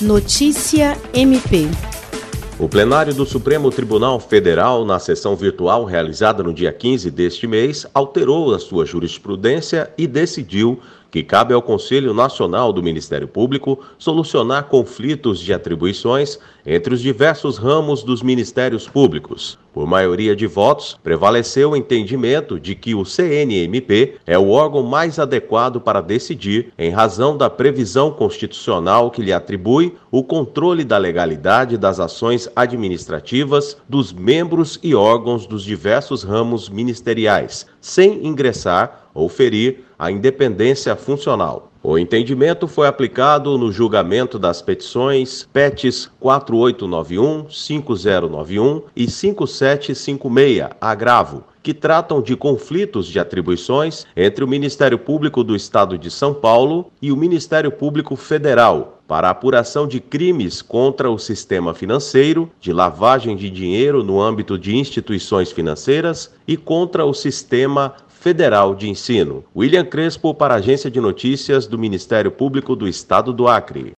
Notícia MP. O plenário do Supremo Tribunal Federal, na sessão virtual realizada no dia 15 deste mês, alterou a sua jurisprudência e decidiu que cabe ao Conselho Nacional do Ministério Público solucionar conflitos de atribuições entre os diversos ramos dos ministérios públicos. Por maioria de votos, prevaleceu o entendimento de que o CNMP é o órgão mais adequado para decidir, em razão da previsão constitucional que lhe atribui o controle da legalidade das ações administrativas dos membros e órgãos dos diversos ramos ministeriais, sem ingressar ou ferir a independência funcional. O entendimento foi aplicado no julgamento das petições PETs 4891, 5091 e 5756, agravo, que tratam de conflitos de atribuições entre o Ministério Público do Estado de São Paulo e o Ministério Público Federal para apuração de crimes contra o sistema financeiro, de lavagem de dinheiro no âmbito de instituições financeiras e contra o sistema Federal de Ensino. William Crespo para a Agência de Notícias do Ministério Público do Estado do Acre.